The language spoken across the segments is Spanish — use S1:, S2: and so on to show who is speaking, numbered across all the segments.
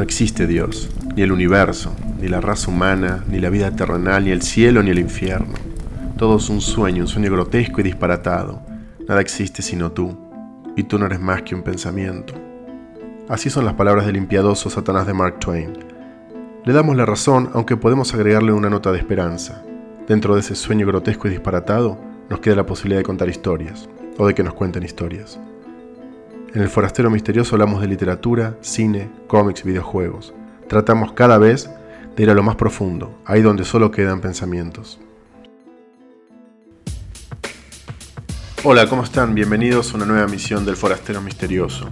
S1: No existe Dios, ni el universo, ni la raza humana, ni la vida terrenal, ni el cielo, ni el infierno. Todo es un sueño, un sueño grotesco y disparatado. Nada existe sino tú, y tú no eres más que un pensamiento. Así son las palabras del impiadoso Satanás de Mark Twain. Le damos la razón, aunque podemos agregarle una nota de esperanza. Dentro de ese sueño grotesco y disparatado, nos queda la posibilidad de contar historias, o de que nos cuenten historias. En el Forastero Misterioso hablamos de literatura, cine, cómics, videojuegos. Tratamos cada vez de ir a lo más profundo, ahí donde solo quedan pensamientos. Hola, ¿cómo están? Bienvenidos a una nueva misión del Forastero Misterioso.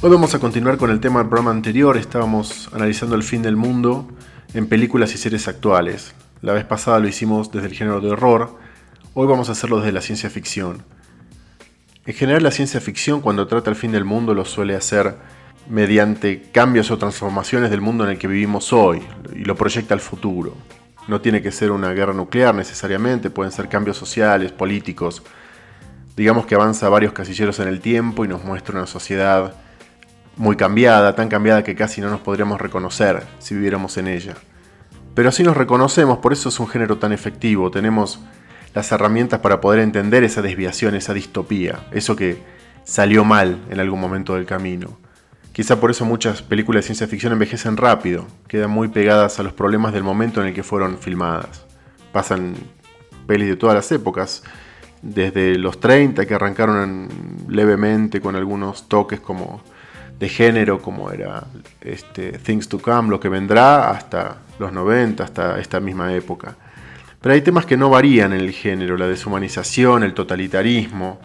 S1: Hoy vamos a continuar con el tema del programa anterior, estábamos analizando el fin del mundo en películas y series actuales. La vez pasada lo hicimos desde el género de horror, hoy vamos a hacerlo desde la ciencia ficción. En general la ciencia ficción cuando trata el fin del mundo lo suele hacer mediante cambios o transformaciones del mundo en el que vivimos hoy y lo proyecta al futuro. No tiene que ser una guerra nuclear necesariamente, pueden ser cambios sociales, políticos. Digamos que avanza varios casilleros en el tiempo y nos muestra una sociedad muy cambiada, tan cambiada que casi no nos podríamos reconocer si viviéramos en ella. Pero así nos reconocemos, por eso es un género tan efectivo. Tenemos las herramientas para poder entender esa desviación, esa distopía, eso que salió mal en algún momento del camino. Quizá por eso muchas películas de ciencia ficción envejecen rápido, quedan muy pegadas a los problemas del momento en el que fueron filmadas. Pasan pelis de todas las épocas, desde los 30 que arrancaron levemente con algunos toques como de género, como era este, Things to Come, lo que vendrá, hasta los 90, hasta esta misma época. Pero hay temas que no varían en el género, la deshumanización, el totalitarismo,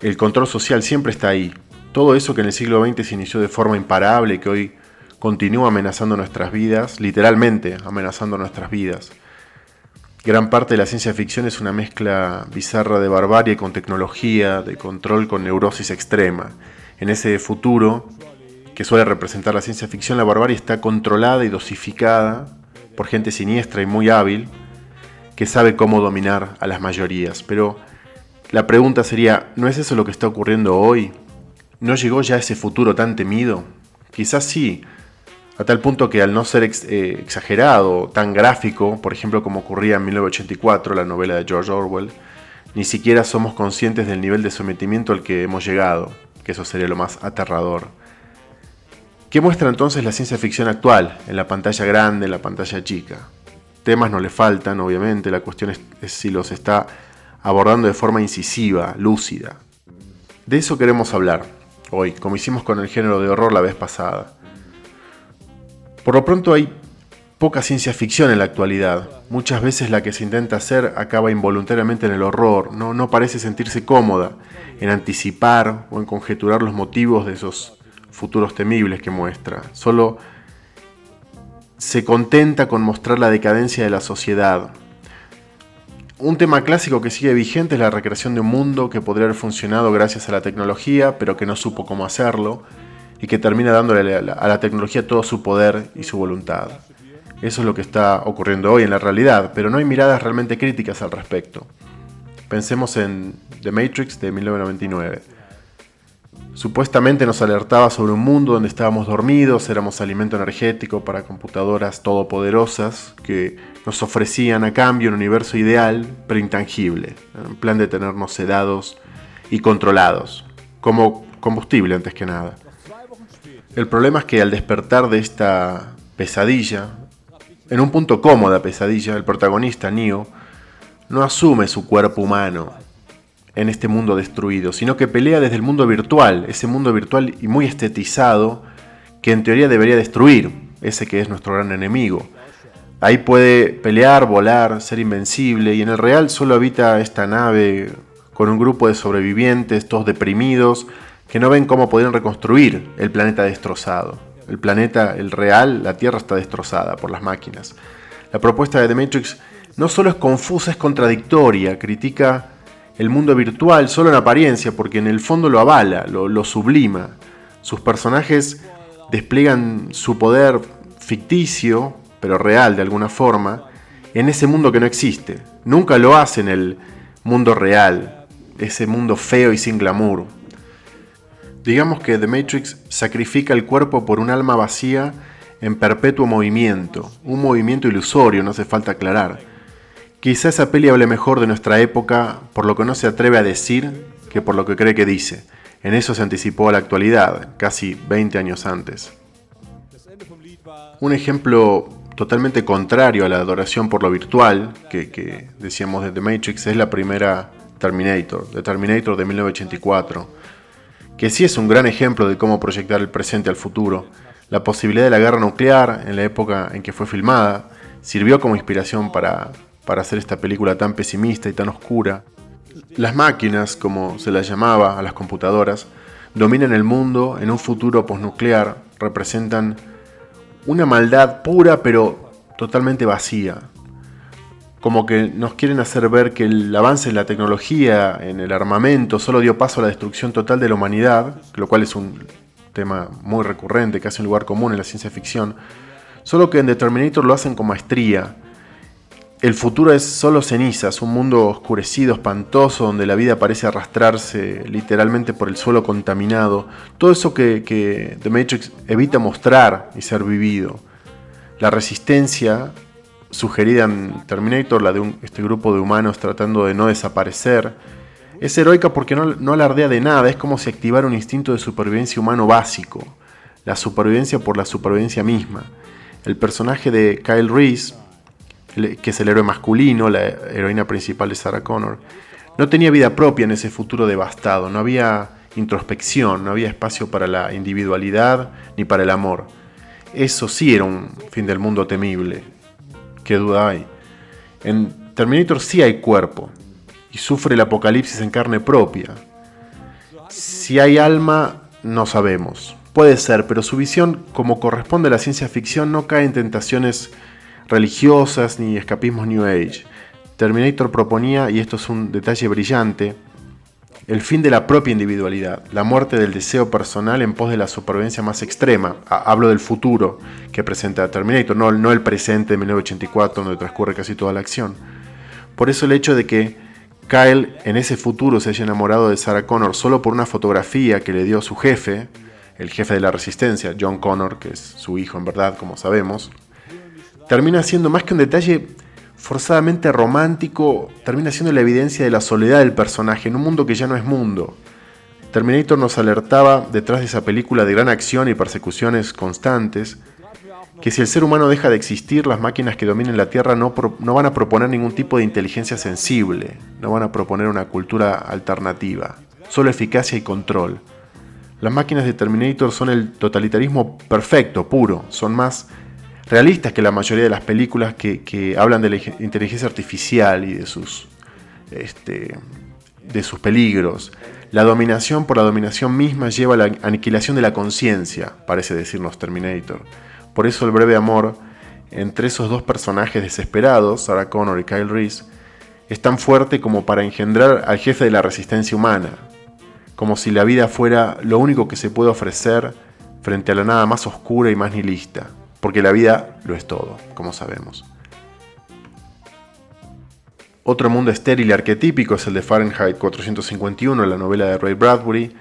S1: el control social siempre está ahí. Todo eso que en el siglo XX se inició de forma imparable que hoy continúa amenazando nuestras vidas, literalmente amenazando nuestras vidas. Gran parte de la ciencia ficción es una mezcla bizarra de barbarie con tecnología, de control con neurosis extrema. En ese futuro que suele representar la ciencia ficción, la barbarie está controlada y dosificada por gente siniestra y muy hábil, que sabe cómo dominar a las mayorías. Pero la pregunta sería, ¿no es eso lo que está ocurriendo hoy? ¿No llegó ya ese futuro tan temido? Quizás sí, a tal punto que al no ser eh, exagerado, tan gráfico, por ejemplo como ocurría en 1984, la novela de George Orwell, ni siquiera somos conscientes del nivel de sometimiento al que hemos llegado, que eso sería lo más aterrador. ¿Qué muestra entonces la ciencia ficción actual, en la pantalla grande, en la pantalla chica? Temas no le faltan, obviamente, la cuestión es, si los está abordando de forma incisiva, lúcida. De eso queremos hablar hoy, como hicimos con el género de horror la vez pasada. Por lo pronto hay poca ciencia ficción en la actualidad. Muchas veces la que se intenta hacer acaba involuntariamente en el horror, no, no parece sentirse cómoda en anticipar o en conjeturar los motivos de esos futuros temibles que muestra. Solo se contenta con mostrar la decadencia de la sociedad. Un tema clásico que sigue vigente es la recreación de un mundo que podría haber funcionado gracias a la tecnología, pero que no supo cómo hacerlo, y que termina dándole a la, tecnología todo su poder y su voluntad. Eso es lo que está ocurriendo hoy en la realidad, pero no hay miradas realmente críticas al respecto. Pensemos en The Matrix de 1999 Supuestamente nos alertaba sobre un mundo donde estábamos dormidos, éramos alimento energético para computadoras todopoderosas que nos ofrecían a cambio un universo ideal pero intangible, en plan de tenernos sedados y controlados, como combustible antes que nada. El problema es que al despertar de esta pesadilla, en un punto cómoda pesadilla, el protagonista, Neo, no asume su cuerpo humano, en este mundo destruido, sino que pelea desde el mundo virtual, ese mundo virtual y muy estetizado que en teoría debería destruir, ese que es nuestro gran enemigo. Ahí puede pelear, volar, ser invencible y en el real solo habita esta nave con un grupo de sobrevivientes, todos deprimidos, que no ven cómo podrían reconstruir el planeta destrozado. El planeta, el real, la Tierra está destrozada por las máquinas. La propuesta de The Matrix no solo es confusa, es contradictoria, critica el mundo virtual solo en apariencia, porque en el fondo lo avala, lo, sublima. Sus personajes despliegan su poder ficticio, pero real de alguna forma, en ese mundo que no existe. Nunca lo hace en el mundo real, ese mundo feo y sin glamour. Digamos que The Matrix sacrifica el cuerpo por un alma vacía en perpetuo movimiento, un movimiento ilusorio, no hace falta aclarar. Quizá esa peli hable mejor de nuestra época por lo que no se atreve a decir que por lo que cree que dice. En eso se anticipó a la actualidad, casi 20 años antes. Un ejemplo totalmente contrario a la adoración por lo virtual que, decíamos de The Matrix es la primera Terminator, The Terminator de 1984, que sí es un gran ejemplo de cómo proyectar el presente al futuro. La posibilidad de la guerra nuclear en la época en que fue filmada sirvió como inspiración para, para hacer esta película tan pesimista y tan oscura. Las máquinas, como se las llamaba a las computadoras, dominan el mundo en un futuro posnuclear, representan una maldad pura pero totalmente vacía. Como que nos quieren hacer ver que el avance en la tecnología, en el armamento, solo dio paso a la destrucción total de la humanidad, lo cual es un tema muy recurrente, casi un lugar común en la ciencia ficción. Solo que en Determinator lo hacen con maestría. El futuro es solo cenizas, un mundo oscurecido, espantoso, donde la vida parece arrastrarse literalmente por el suelo contaminado. Todo eso que, que The Matrix evita mostrar y ser vivido. La resistencia sugerida en Terminator, la de este grupo de humanos tratando de no desaparecer, es heroica porque no, no alardea de nada, es como si activara un instinto de supervivencia humano básico, la supervivencia por la supervivencia misma. El personaje de Kyle Reese, que es el héroe masculino, la heroína principal de Sarah Connor, no tenía vida propia en ese futuro devastado, no había introspección, no había espacio para la individualidad ni para el amor. Eso sí era un fin del mundo temible. ¿Qué duda hay? En Terminator sí hay cuerpo y sufre el apocalipsis en carne propia. Si hay alma, no sabemos. Puede ser, pero su visión, como corresponde a la ciencia ficción, no cae en tentaciones religiosas ni escapismos New Age. Terminator proponía, y esto es un detalle brillante, el fin de la propia individualidad, la muerte del deseo personal en pos de la supervivencia más extrema. Hablo del futuro que presenta Terminator, no, el presente de 1984 donde transcurre casi toda la acción. Por eso el hecho de que Kyle en ese futuro se haya enamorado de Sarah Connor solo por una fotografía que le dio su jefe, el jefe de la resistencia, John Connor, que es su hijo en verdad, como sabemos, termina siendo más que un detalle forzadamente romántico, termina siendo la evidencia de la soledad del personaje en un mundo que ya no es mundo. Terminator nos alertaba, detrás de esa película de gran acción y persecuciones constantes, que si el ser humano deja de existir, las máquinas que dominen la Tierra no, no, van a proponer ningún tipo de inteligencia sensible, no van a proponer una cultura alternativa, solo eficacia y control. Las máquinas de Terminator son el totalitarismo perfecto, puro, son más realistas que la mayoría de las películas que, hablan de la inteligencia artificial y de sus, este, de sus peligros. La dominación por la dominación misma lleva a la aniquilación de la conciencia, parece decirnos Terminator. Por eso el breve amor entre esos dos personajes desesperados, Sarah Connor y Kyle Reese, es tan fuerte como para engendrar al jefe de la resistencia humana, como si la vida fuera lo único que se puede ofrecer frente a la nada más oscura y más nihilista porque la vida lo es todo, como sabemos. Otro mundo estéril y arquetípico es el de Fahrenheit 451, la novela de Ray Bradbury,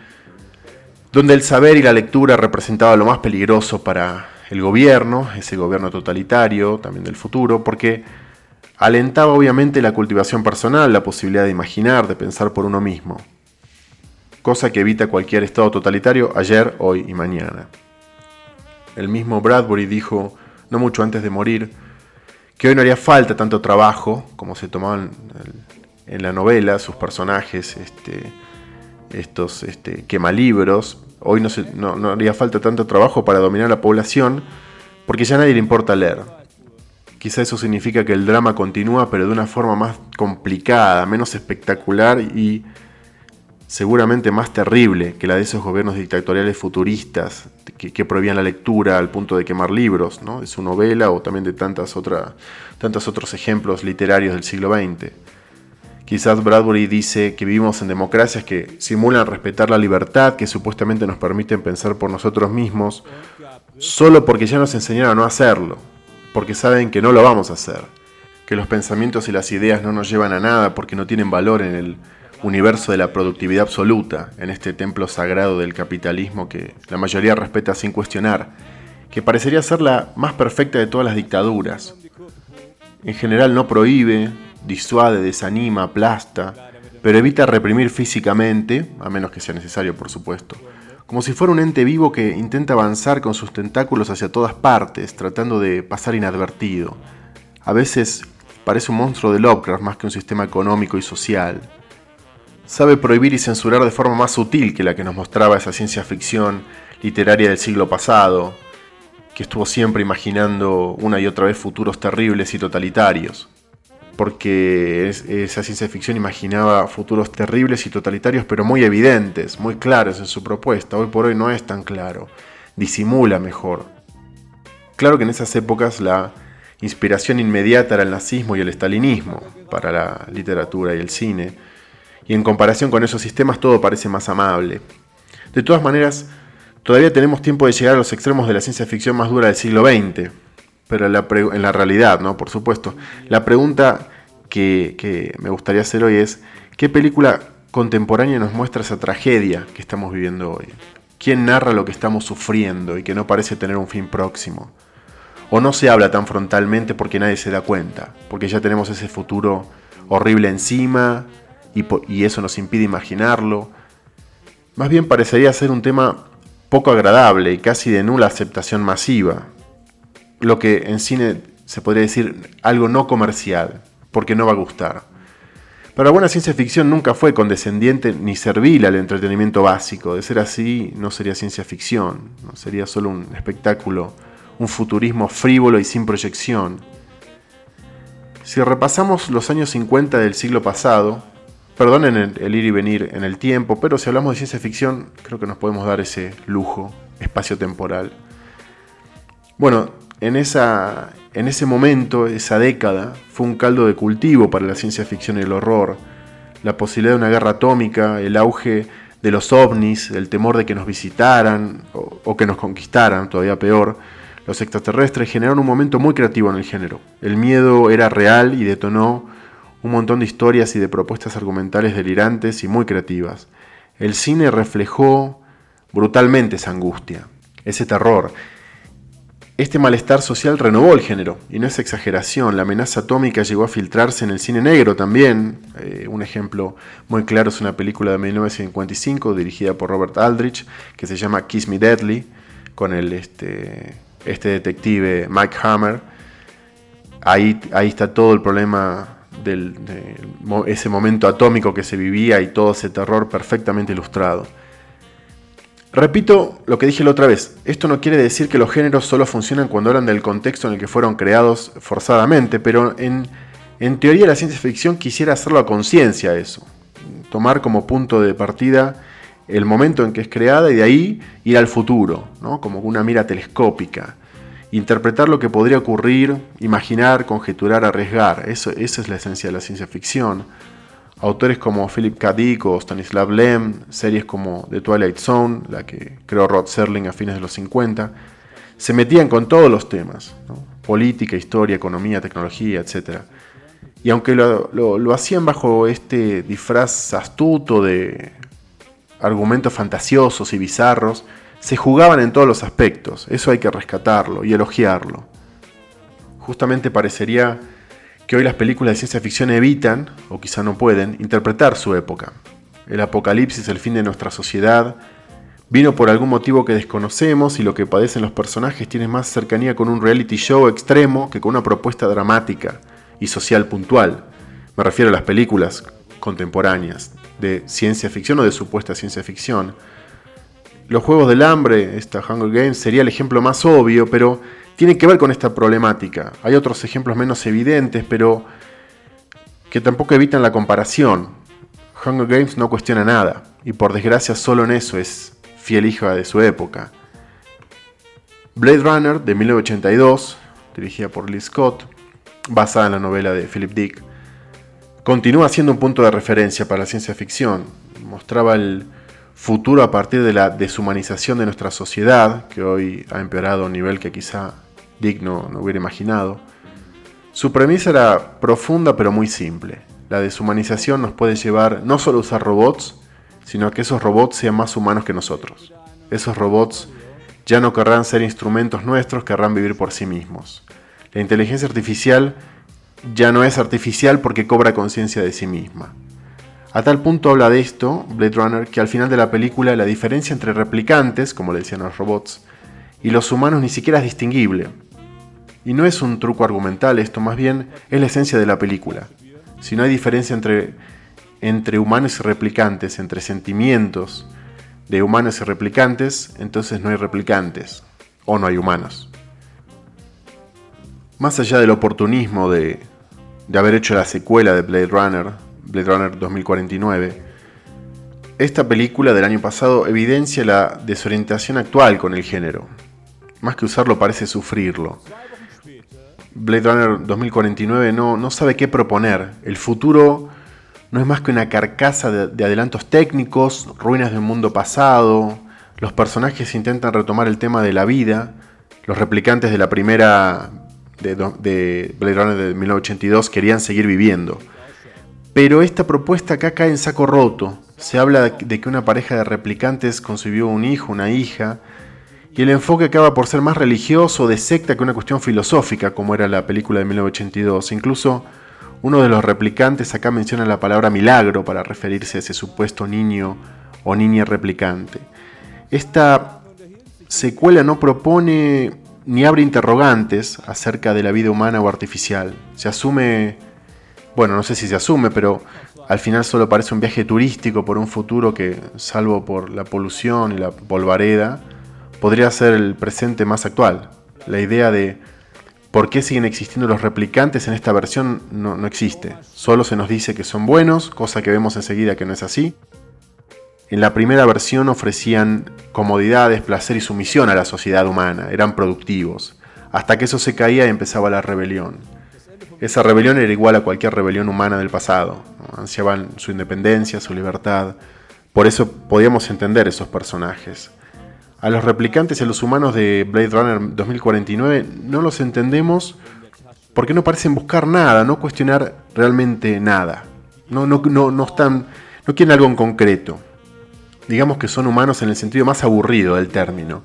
S1: donde el saber y la lectura representaba lo más peligroso para el gobierno, ese gobierno totalitario también del futuro, porque alentaba obviamente la cultivación personal, la posibilidad de imaginar, de pensar por uno mismo, cosa que evita cualquier estado totalitario ayer, hoy y mañana. El mismo Bradbury dijo, no mucho antes de morir, que hoy no haría falta tanto trabajo como se tomaban en la novela sus personajes, este, estos este, quemalibros. Hoy no, no, no haría falta tanto trabajo para dominar la población porque ya a nadie le importa leer. Quizá eso significa que el drama continúa pero de una forma más complicada, menos espectacular y seguramente más terrible que la de esos gobiernos dictatoriales futuristas que, prohibían la lectura al punto de quemar libros, ¿no? de su novela o también de tantas tantos otros ejemplos literarios del siglo XX. Quizás Bradbury dice que vivimos en democracias que simulan respetar la libertad, que supuestamente nos permiten pensar por nosotros mismos, solo porque ya nos enseñaron a no hacerlo, porque saben que no lo vamos a hacer, que los pensamientos y las ideas no nos llevan a nada porque no tienen valor en el universo de la productividad absoluta, en este templo sagrado del capitalismo que la mayoría respeta sin cuestionar, que parecería ser la más perfecta de todas las dictaduras. En general no prohíbe, disuade, desanima, aplasta, pero evita reprimir físicamente, a menos que sea necesario por supuesto, como si fuera un ente vivo que intenta avanzar con sus tentáculos hacia todas partes, tratando de pasar inadvertido. A veces parece un monstruo de Lovecraft más que un sistema económico y social. Sabe prohibir y censurar de forma más sutil que la que nos mostraba esa ciencia ficción literaria del siglo pasado, que estuvo siempre imaginando una y otra vez futuros terribles y totalitarios porque esa ciencia ficción imaginaba futuros terribles y totalitarios, pero muy evidentes, muy claros en su propuesta. Hoy por hoy no es tan claro, disimula mejor. Claro que en esas épocas la inspiración inmediata era el nazismo y el estalinismo para la literatura y el cine, y en comparación con esos sistemas todo parece más amable. De todas maneras, todavía tenemos tiempo de llegar a los extremos de la ciencia ficción más dura del siglo XX, pero en la, realidad, ¿no? Por supuesto. La pregunta que, me gustaría hacer hoy es, ¿qué película contemporánea nos muestra esa tragedia que estamos viviendo hoy? ¿Quién narra lo que estamos sufriendo y que no parece tener un fin próximo? ¿O no se habla tan frontalmente porque nadie se da cuenta? Porque ya tenemos ese futuro horrible encima y, eso nos impide imaginarlo. Más bien parecería ser un tema poco agradable y casi de nula aceptación masiva, lo que en cine se podría decir algo no comercial, porque no va a gustar. Pero buena ciencia ficción nunca fue condescendiente ni servil al entretenimiento básico. De ser así, no sería ciencia ficción, ¿no? sería solo un espectáculo, un futurismo frívolo y sin proyección. Si repasamos los años 50 del siglo pasado, perdonen el, ir y venir en el tiempo, pero si hablamos de ciencia ficción, creo que nos podemos dar ese lujo espacio-temporal. Bueno, en, esa, en ese momento, esa década, fue un caldo de cultivo para la ciencia ficción y el horror. La posibilidad de una guerra atómica, el auge de los ovnis, el temor de que nos visitaran o, que nos conquistaran, todavía peor, los extraterrestres generaron un momento muy creativo en el género. El miedo era real y detonó un montón de historias y de propuestas argumentales delirantes y muy creativas. El cine reflejó brutalmente esa angustia, ese terror, este malestar social renovó el género, y no es exageración, la amenaza atómica llegó a filtrarse en el cine negro también. Eh, un ejemplo muy claro es una película de 1955 dirigida por Robert Aldrich que se llama Kiss Me Deadly, con el, este, este detective Mike Hammer. Ahí, ahí está todo el problema de ese momento atómico que se vivía y todo ese terror perfectamente ilustrado. Repito lo que dije la otra vez, esto no quiere decir que los géneros solo funcionan cuando hablan del contexto en el que fueron creados forzadamente, pero en, teoría la ciencia ficción quisiera hacerlo a conciencia eso, tomar como punto de partida el momento en que es creada y de ahí ir al futuro, ¿no? como una mira telescópica, interpretar lo que podría ocurrir, imaginar, conjeturar, arriesgar, eso, esa es la esencia de la ciencia ficción. Autores como Philip K. Dick o Stanislav Lem, series como The Twilight Zone, la que creó Rod Serling a fines de los 50, se metían con todos los temas, política, historia, economía, tecnología, etc. Y aunque lo, lo, hacían bajo este disfraz astuto de argumentos fantasiosos y bizarros, se jugaban en todos los aspectos, eso hay que rescatarlo y elogiarlo. Justamente parecería que hoy las películas de ciencia ficción evitan, o quizá no pueden, interpretar su época. El apocalipsis, el fin de nuestra sociedad, vino por algún motivo que desconocemos y lo que padecen los personajes tiene más cercanía con un reality show extremo que con una propuesta dramática y social puntual. Me refiero a las películas contemporáneas de ciencia ficción o de supuesta ciencia ficción. Los Juegos del Hambre, esta Hunger Games, sería el ejemplo más obvio, pero tiene que ver con esta problemática. Hay otros ejemplos menos evidentes, pero que tampoco evitan la comparación. Hunger Games no cuestiona nada, y por desgracia solo en eso es fiel hija de su época. Blade Runner de 1982, dirigida por Lee Scott, basada en la novela de Philip Dick, continúa siendo un punto de referencia para la ciencia ficción. Mostraba el futuro a partir de la deshumanización de nuestra sociedad, que hoy ha empeorado a un nivel que quizá Dick no, hubiera imaginado. Su premisa era profunda pero muy simple. La deshumanización nos puede llevar no solo a usar robots, sino a que esos robots sean más humanos que nosotros. Esos robots ya no querrán ser instrumentos nuestros, querrán vivir por sí mismos. La inteligencia artificial ya no es artificial porque cobra conciencia de sí misma. A tal punto habla de esto Blade Runner que al final de la película la diferencia entre replicantes, como le decían los robots, y los humanos ni siquiera es distinguible. Y no es un truco argumental esto, más bien es la esencia de la película. Si no hay diferencia entre, entre humanos y replicantes, entre sentimientos de humanos y replicantes, entonces no hay replicantes, o no hay humanos. Más allá del oportunismo de, de haber hecho la secuela de Blade Runner, Blade Runner 2049, esta película del año pasado evidencia la desorientación actual con el género. Más que usarlo parece sufrirlo. Blade Runner 2049 no, no sabe qué proponer. El futuro no es más que una carcasa de, adelantos técnicos, ruinas de un mundo pasado. Los personajes intentan retomar el tema de la vida. Los replicantes de la primera de, de Blade Runner de 1982 querían seguir viviendo. Pero esta propuesta acá cae en saco roto. Se habla de que una pareja de replicantes concibió un hijo, una hija, y el enfoque acaba por ser más religioso, de secta, que una cuestión filosófica, como era la película de 1982. Incluso uno de los replicantes acá menciona la palabra milagro para referirse a ese supuesto niño o niña replicante. Esta secuela no propone ni abre interrogantes acerca de la vida humana o artificial. Se asume, bueno, no sé si se asume, pero al final solo parece un viaje turístico por un futuro que, salvo por la polución y la polvareda, podría ser el presente más actual. La idea de por qué siguen existiendo los replicantes en esta versión no, existe. Solo se nos dice que son buenos, cosa que vemos enseguida que no es así. En la primera versión ofrecían comodidades, placer y sumisión a la sociedad humana, eran productivos, hasta que eso se caía y empezaba la rebelión. Esa rebelión era igual a cualquier rebelión humana del pasado, ansiaban su independencia, su libertad, por eso podíamos entender esos personajes. A los replicantes y a los humanos de Blade Runner 2049 no los entendemos porque no parecen buscar nada, no cuestionar realmente nada. No, no, no, no, están, no quieren algo en concreto. Digamos que son humanos en el sentido más aburrido del término.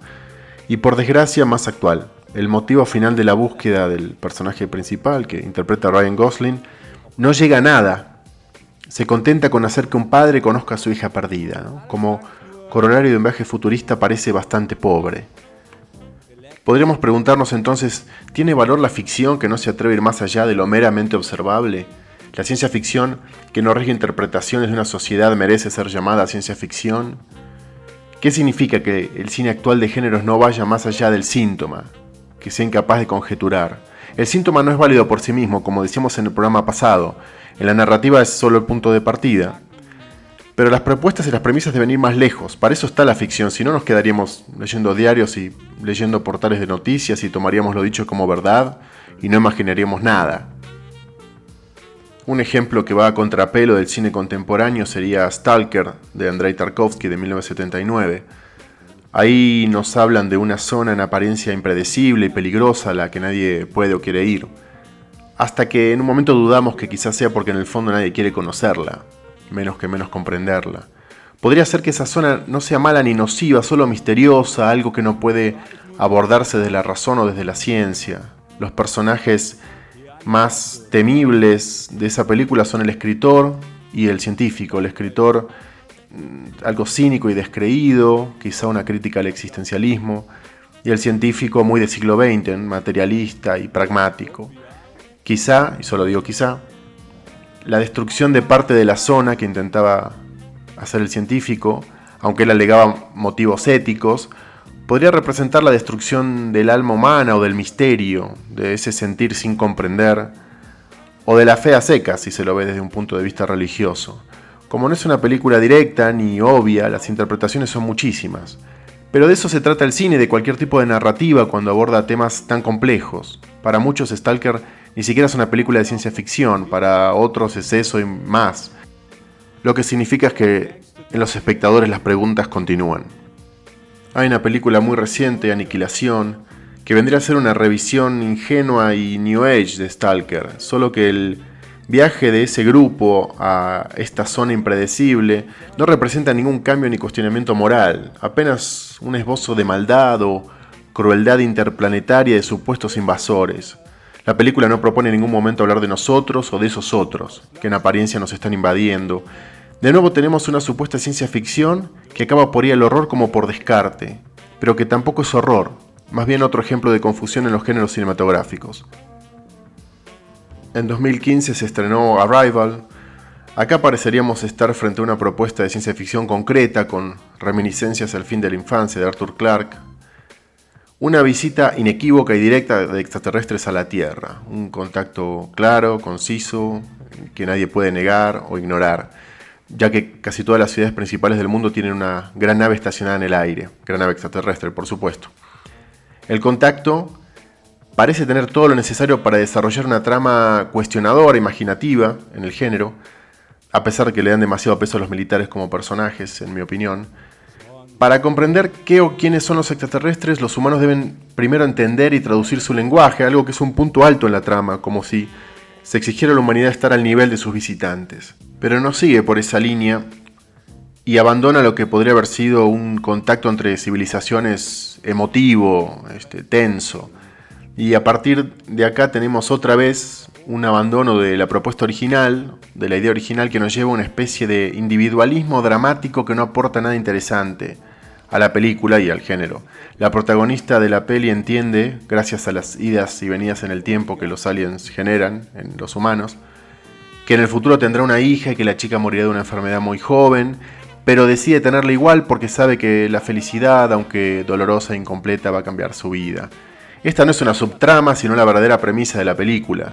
S1: Y por desgracia más actual. El motivo final de la búsqueda del personaje principal, que interpreta Ryan Gosling, no llega a nada. Se contenta con hacer que un padre conozca a su hija perdida, como corolario de un viaje futurista parece bastante pobre. Podríamos preguntarnos entonces, ¿tiene valor la ficción que no se atreve a ir más allá de lo meramente observable? ¿La ciencia ficción que no rige interpretaciones de una sociedad merece ser llamada ciencia ficción? ¿Qué significa que el cine actual de géneros no vaya más allá del síntoma, que sea incapaz de conjeturar? El síntoma no es válido por sí mismo, como decíamos en el programa pasado. En la narrativa es solo el punto de partida. Pero las propuestas y las premisas deben ir más lejos. Para eso está la ficción. Si no, nos quedaríamos leyendo diarios y leyendo portales de noticias y tomaríamos lo dicho como verdad y no imaginaríamos nada. Un ejemplo que va a contrapelo del cine contemporáneo sería Stalker de Andrei Tarkovsky de 1979. Ahí nos hablan de una zona en apariencia impredecible y peligrosa a la que nadie puede o quiere ir. Hasta que en un momento dudamos que quizás sea porque en el fondo nadie quiere conocerla, menos que menos comprenderla. Podría ser que esa zona no sea mala ni nociva, solo misteriosa, algo que no puede abordarse desde la razón o desde la ciencia. Los personajes más temibles de esa película son el escritor y el científico. El escritor algo cínico y descreído, quizá una crítica al existencialismo, y el científico muy de siglo XX, materialista y pragmático. Quizá, y solo digo quizá, la destrucción de parte de la zona que intentaba hacer el científico, aunque él alegaba motivos éticos, podría representar la destrucción del alma humana o del misterio, de ese sentir sin comprender, o de la fe a seca, si se lo ve desde un punto de vista religioso. Como no es una película directa ni obvia, las interpretaciones son muchísimas. Pero de eso se trata el cine, de cualquier tipo de narrativa cuando aborda temas tan complejos. Para muchos Stalker ni siquiera es una película de ciencia ficción, para otros es eso y más. Lo que significa es que en los espectadores las preguntas continúan. Hay una película muy reciente, Aniquilación, que vendría a ser una revisión ingenua y New Age de Stalker, solo que el viaje de ese grupo a esta zona impredecible no representa ningún cambio ni cuestionamiento moral, apenas un esbozo de maldad o crueldad interplanetaria de supuestos invasores. La película no propone en ningún momento hablar de nosotros o de esos otros, que en apariencia nos están invadiendo. De nuevo tenemos una supuesta ciencia ficción que acaba por ir al horror como por descarte, pero que tampoco es horror, más bien otro ejemplo de confusión en los géneros cinematográficos. En 2015 se estrenó Arrival. Acá pareceríamos estar frente a una propuesta de ciencia ficción concreta con reminiscencias al fin de la infancia de Arthur Clarke. Una visita inequívoca y directa de extraterrestres a la Tierra. Un contacto claro, conciso, que nadie puede negar o ignorar, ya que casi todas las ciudades principales del mundo tienen una gran nave estacionada en el aire, gran nave extraterrestre, por supuesto. El contacto parece tener todo lo necesario para desarrollar una trama cuestionadora, imaginativa en el género, a pesar de que le dan demasiado peso a los militares como personajes, en mi opinión. Para comprender qué o quiénes son los extraterrestres, los humanos deben primero entender y traducir su lenguaje, algo que es un punto alto en la trama, como si se exigiera a la humanidad estar al nivel de sus visitantes. Pero no sigue por esa línea y abandona lo que podría haber sido un contacto entre civilizaciones emotivo, este, tenso, y a partir de acá tenemos otra vez un abandono de la propuesta original, de la idea original que nos lleva a una especie de individualismo dramático que no aporta nada interesante a la película y al género. La protagonista de la peli entiende, gracias a las idas y venidas en el tiempo que los aliens generan en los humanos, que en el futuro tendrá una hija y que la chica morirá de una enfermedad muy joven, pero decide tenerla igual porque sabe que la felicidad, aunque dolorosa e incompleta, va a cambiar su vida. Esta no es una subtrama, sino la verdadera premisa de la película.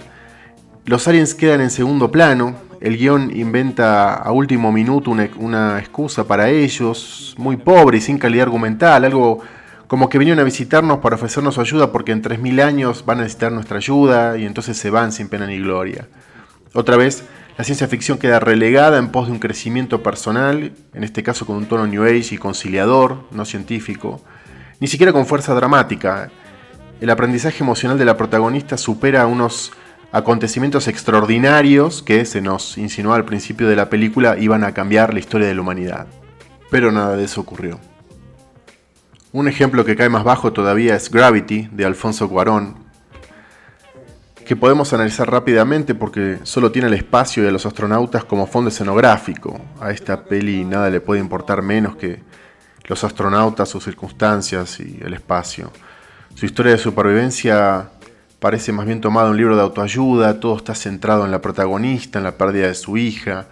S1: Los aliens quedan en segundo plano, el guion inventa a último minuto una, excusa para ellos, muy pobre y sin calidad argumental, algo como que vinieron a visitarnos para ofrecernos ayuda porque en 3.000 años van a necesitar nuestra ayuda y entonces se van sin pena ni gloria. Otra vez, la ciencia ficción queda relegada en pos de un crecimiento personal, en este caso con un tono New Age y conciliador, no científico, ni siquiera con fuerza dramática, el aprendizaje emocional de la protagonista supera unos acontecimientos extraordinarios que se nos insinuó al principio de la película iban a cambiar la historia de la humanidad. Pero nada de eso ocurrió. Un ejemplo que cae más bajo todavía es Gravity de Alfonso Cuarón, que podemos analizar rápidamente porque solo tiene el espacio a los astronautas como fondo escenográfico. A esta peli nada le puede importar menos que los astronautas, sus circunstancias y el espacio. Su historia de supervivencia parece más bien tomada de un libro de autoayuda, todo está centrado en la protagonista, en la pérdida de su hija,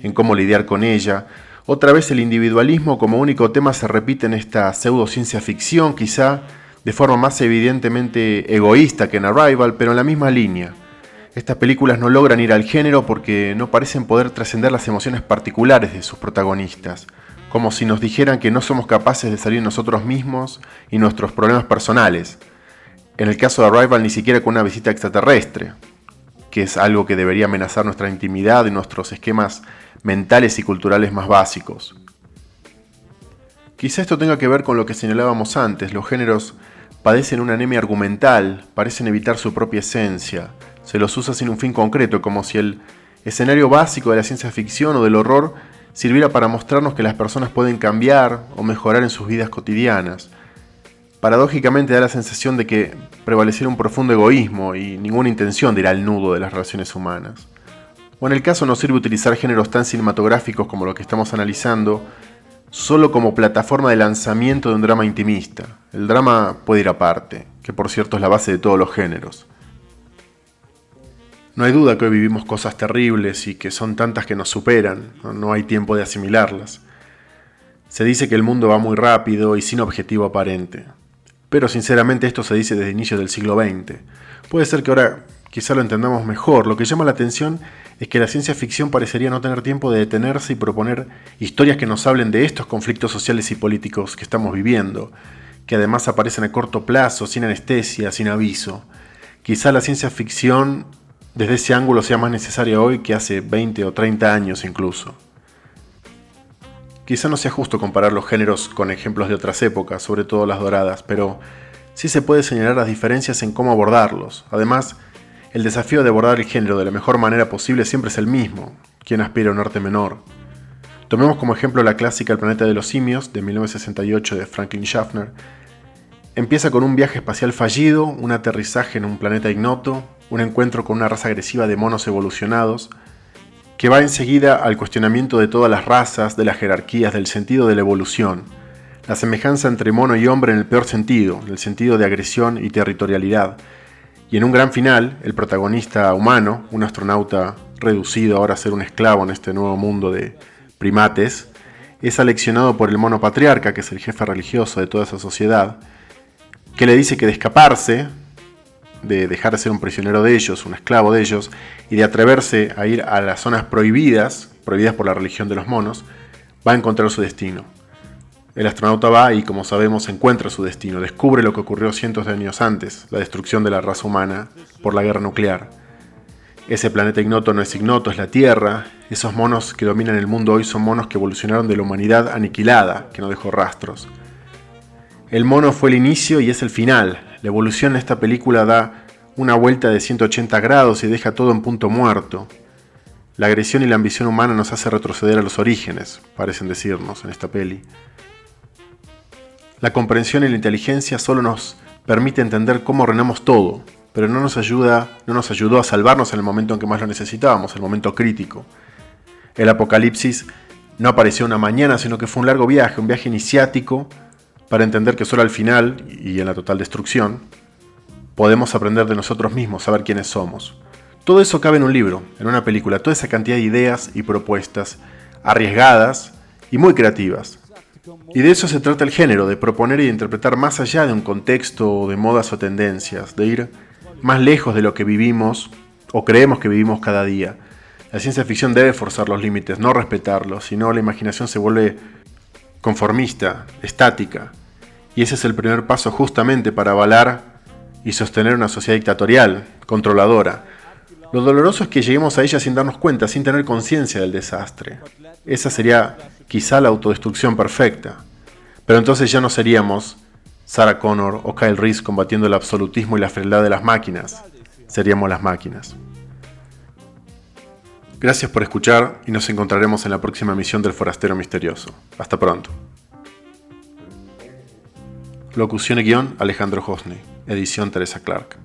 S1: en cómo lidiar con ella. Otra vez el individualismo como único tema se repite en esta pseudociencia ficción, quizá de forma más evidentemente egoísta que en Arrival, pero en la misma línea. Estas películas no logran ir al género porque no parecen poder trascender las emociones particulares de sus protagonistas como si nos dijeran que no somos capaces de salir nosotros mismos y nuestros problemas personales. En el caso de Arrival ni siquiera con una visita extraterrestre, que es algo que debería amenazar nuestra intimidad y nuestros esquemas mentales y culturales más básicos. Quizá esto tenga que ver con lo que señalábamos antes, los géneros padecen una anemia argumental, parecen evitar su propia esencia, se los usa sin un fin concreto, como si el escenario básico de la ciencia ficción o del horror sirviera para mostrarnos que las personas pueden cambiar o mejorar en sus vidas cotidianas. Paradójicamente da la sensación de que prevaleciera un profundo egoísmo y ninguna intención de ir al nudo de las relaciones humanas. O en el caso no sirve utilizar géneros tan cinematográficos como lo que estamos analizando, solo como plataforma de lanzamiento de un drama intimista. El drama puede ir aparte, que por cierto es la base de todos los géneros. No hay duda que hoy vivimos cosas terribles y que son tantas que nos superan, no hay tiempo de asimilarlas. Se dice que el mundo va muy rápido y sin objetivo aparente. Pero sinceramente esto se dice desde inicios del siglo XX. Puede ser que ahora quizá lo entendamos mejor. Lo que llama la atención es que la ciencia ficción parecería no tener tiempo de detenerse y proponer historias que nos hablen de estos conflictos sociales y políticos que estamos viviendo, que además aparecen a corto plazo, sin anestesia, sin aviso. Quizá la ciencia ficción desde ese ángulo sea más necesaria hoy que hace 20 o 30 años incluso. Quizá no sea justo comparar los géneros con ejemplos de otras épocas, sobre todo las doradas, pero sí se puede señalar las diferencias en cómo abordarlos. Además, el desafío de abordar el género de la mejor manera posible siempre es el mismo, quien aspira a un arte menor. Tomemos como ejemplo la clásica El planeta de los simios, de 1968 de Franklin Schaffner. Empieza con un viaje espacial fallido, un aterrizaje en un planeta ignoto, un encuentro con una raza agresiva de monos evolucionados, que va enseguida al cuestionamiento de todas las razas, de las jerarquías, del sentido de la evolución, la semejanza entre mono y hombre en el peor sentido, en el sentido de agresión y territorialidad, y en un gran final, el protagonista humano, un astronauta reducido ahora a ser un esclavo en este nuevo mundo de primates, es aleccionado por el mono patriarca, que es el jefe religioso de toda esa sociedad, que le dice que de escaparse, de dejar de ser un prisionero de ellos, un esclavo de ellos, y de atreverse a ir a las zonas prohibidas, prohibidas por la religión de los monos, va a encontrar su destino. El astronauta va y, como sabemos, encuentra su destino, descubre lo que ocurrió cientos de años antes, la destrucción de la raza humana por la guerra nuclear. Ese planeta ignoto no es ignoto, es la Tierra. Esos monos que dominan el mundo hoy son monos que evolucionaron de la humanidad aniquilada, que no dejó rastros. El mono fue el inicio y es el final. La evolución en esta película da una vuelta de 180 grados y deja todo en punto muerto. La agresión y la ambición humana nos hace retroceder a los orígenes, parecen decirnos en esta peli. La comprensión y la inteligencia solo nos permite entender cómo ordenamos todo, pero no nos ayuda, no nos ayudó a salvarnos en el momento en que más lo necesitábamos, el momento crítico. El apocalipsis no apareció una mañana, sino que fue un largo viaje, un viaje iniciático para entender que solo al final y en la total destrucción podemos aprender de nosotros mismos, saber quiénes somos. Todo eso cabe en un libro, en una película, toda esa cantidad de ideas y propuestas arriesgadas y muy creativas. Y de eso se trata el género, de proponer y interpretar más allá de un contexto de modas o tendencias, de ir más lejos de lo que vivimos o creemos que vivimos cada día. La ciencia ficción debe forzar los límites, no respetarlos, sino la imaginación se vuelve conformista, estática. Y ese es el primer paso justamente para avalar y sostener una sociedad dictatorial, controladora. Lo doloroso es que lleguemos a ella sin darnos cuenta, sin tener conciencia del desastre. Esa sería quizá la autodestrucción perfecta. Pero entonces ya no seríamos Sarah Connor o Kyle Reese combatiendo el absolutismo y la frialdad de las máquinas. Seríamos las máquinas. Gracias por escuchar y nos encontraremos en la próxima emisión del Forastero Misterioso. Hasta pronto. Locución y guion Alejandro Hosney. Edición Teresa Clark.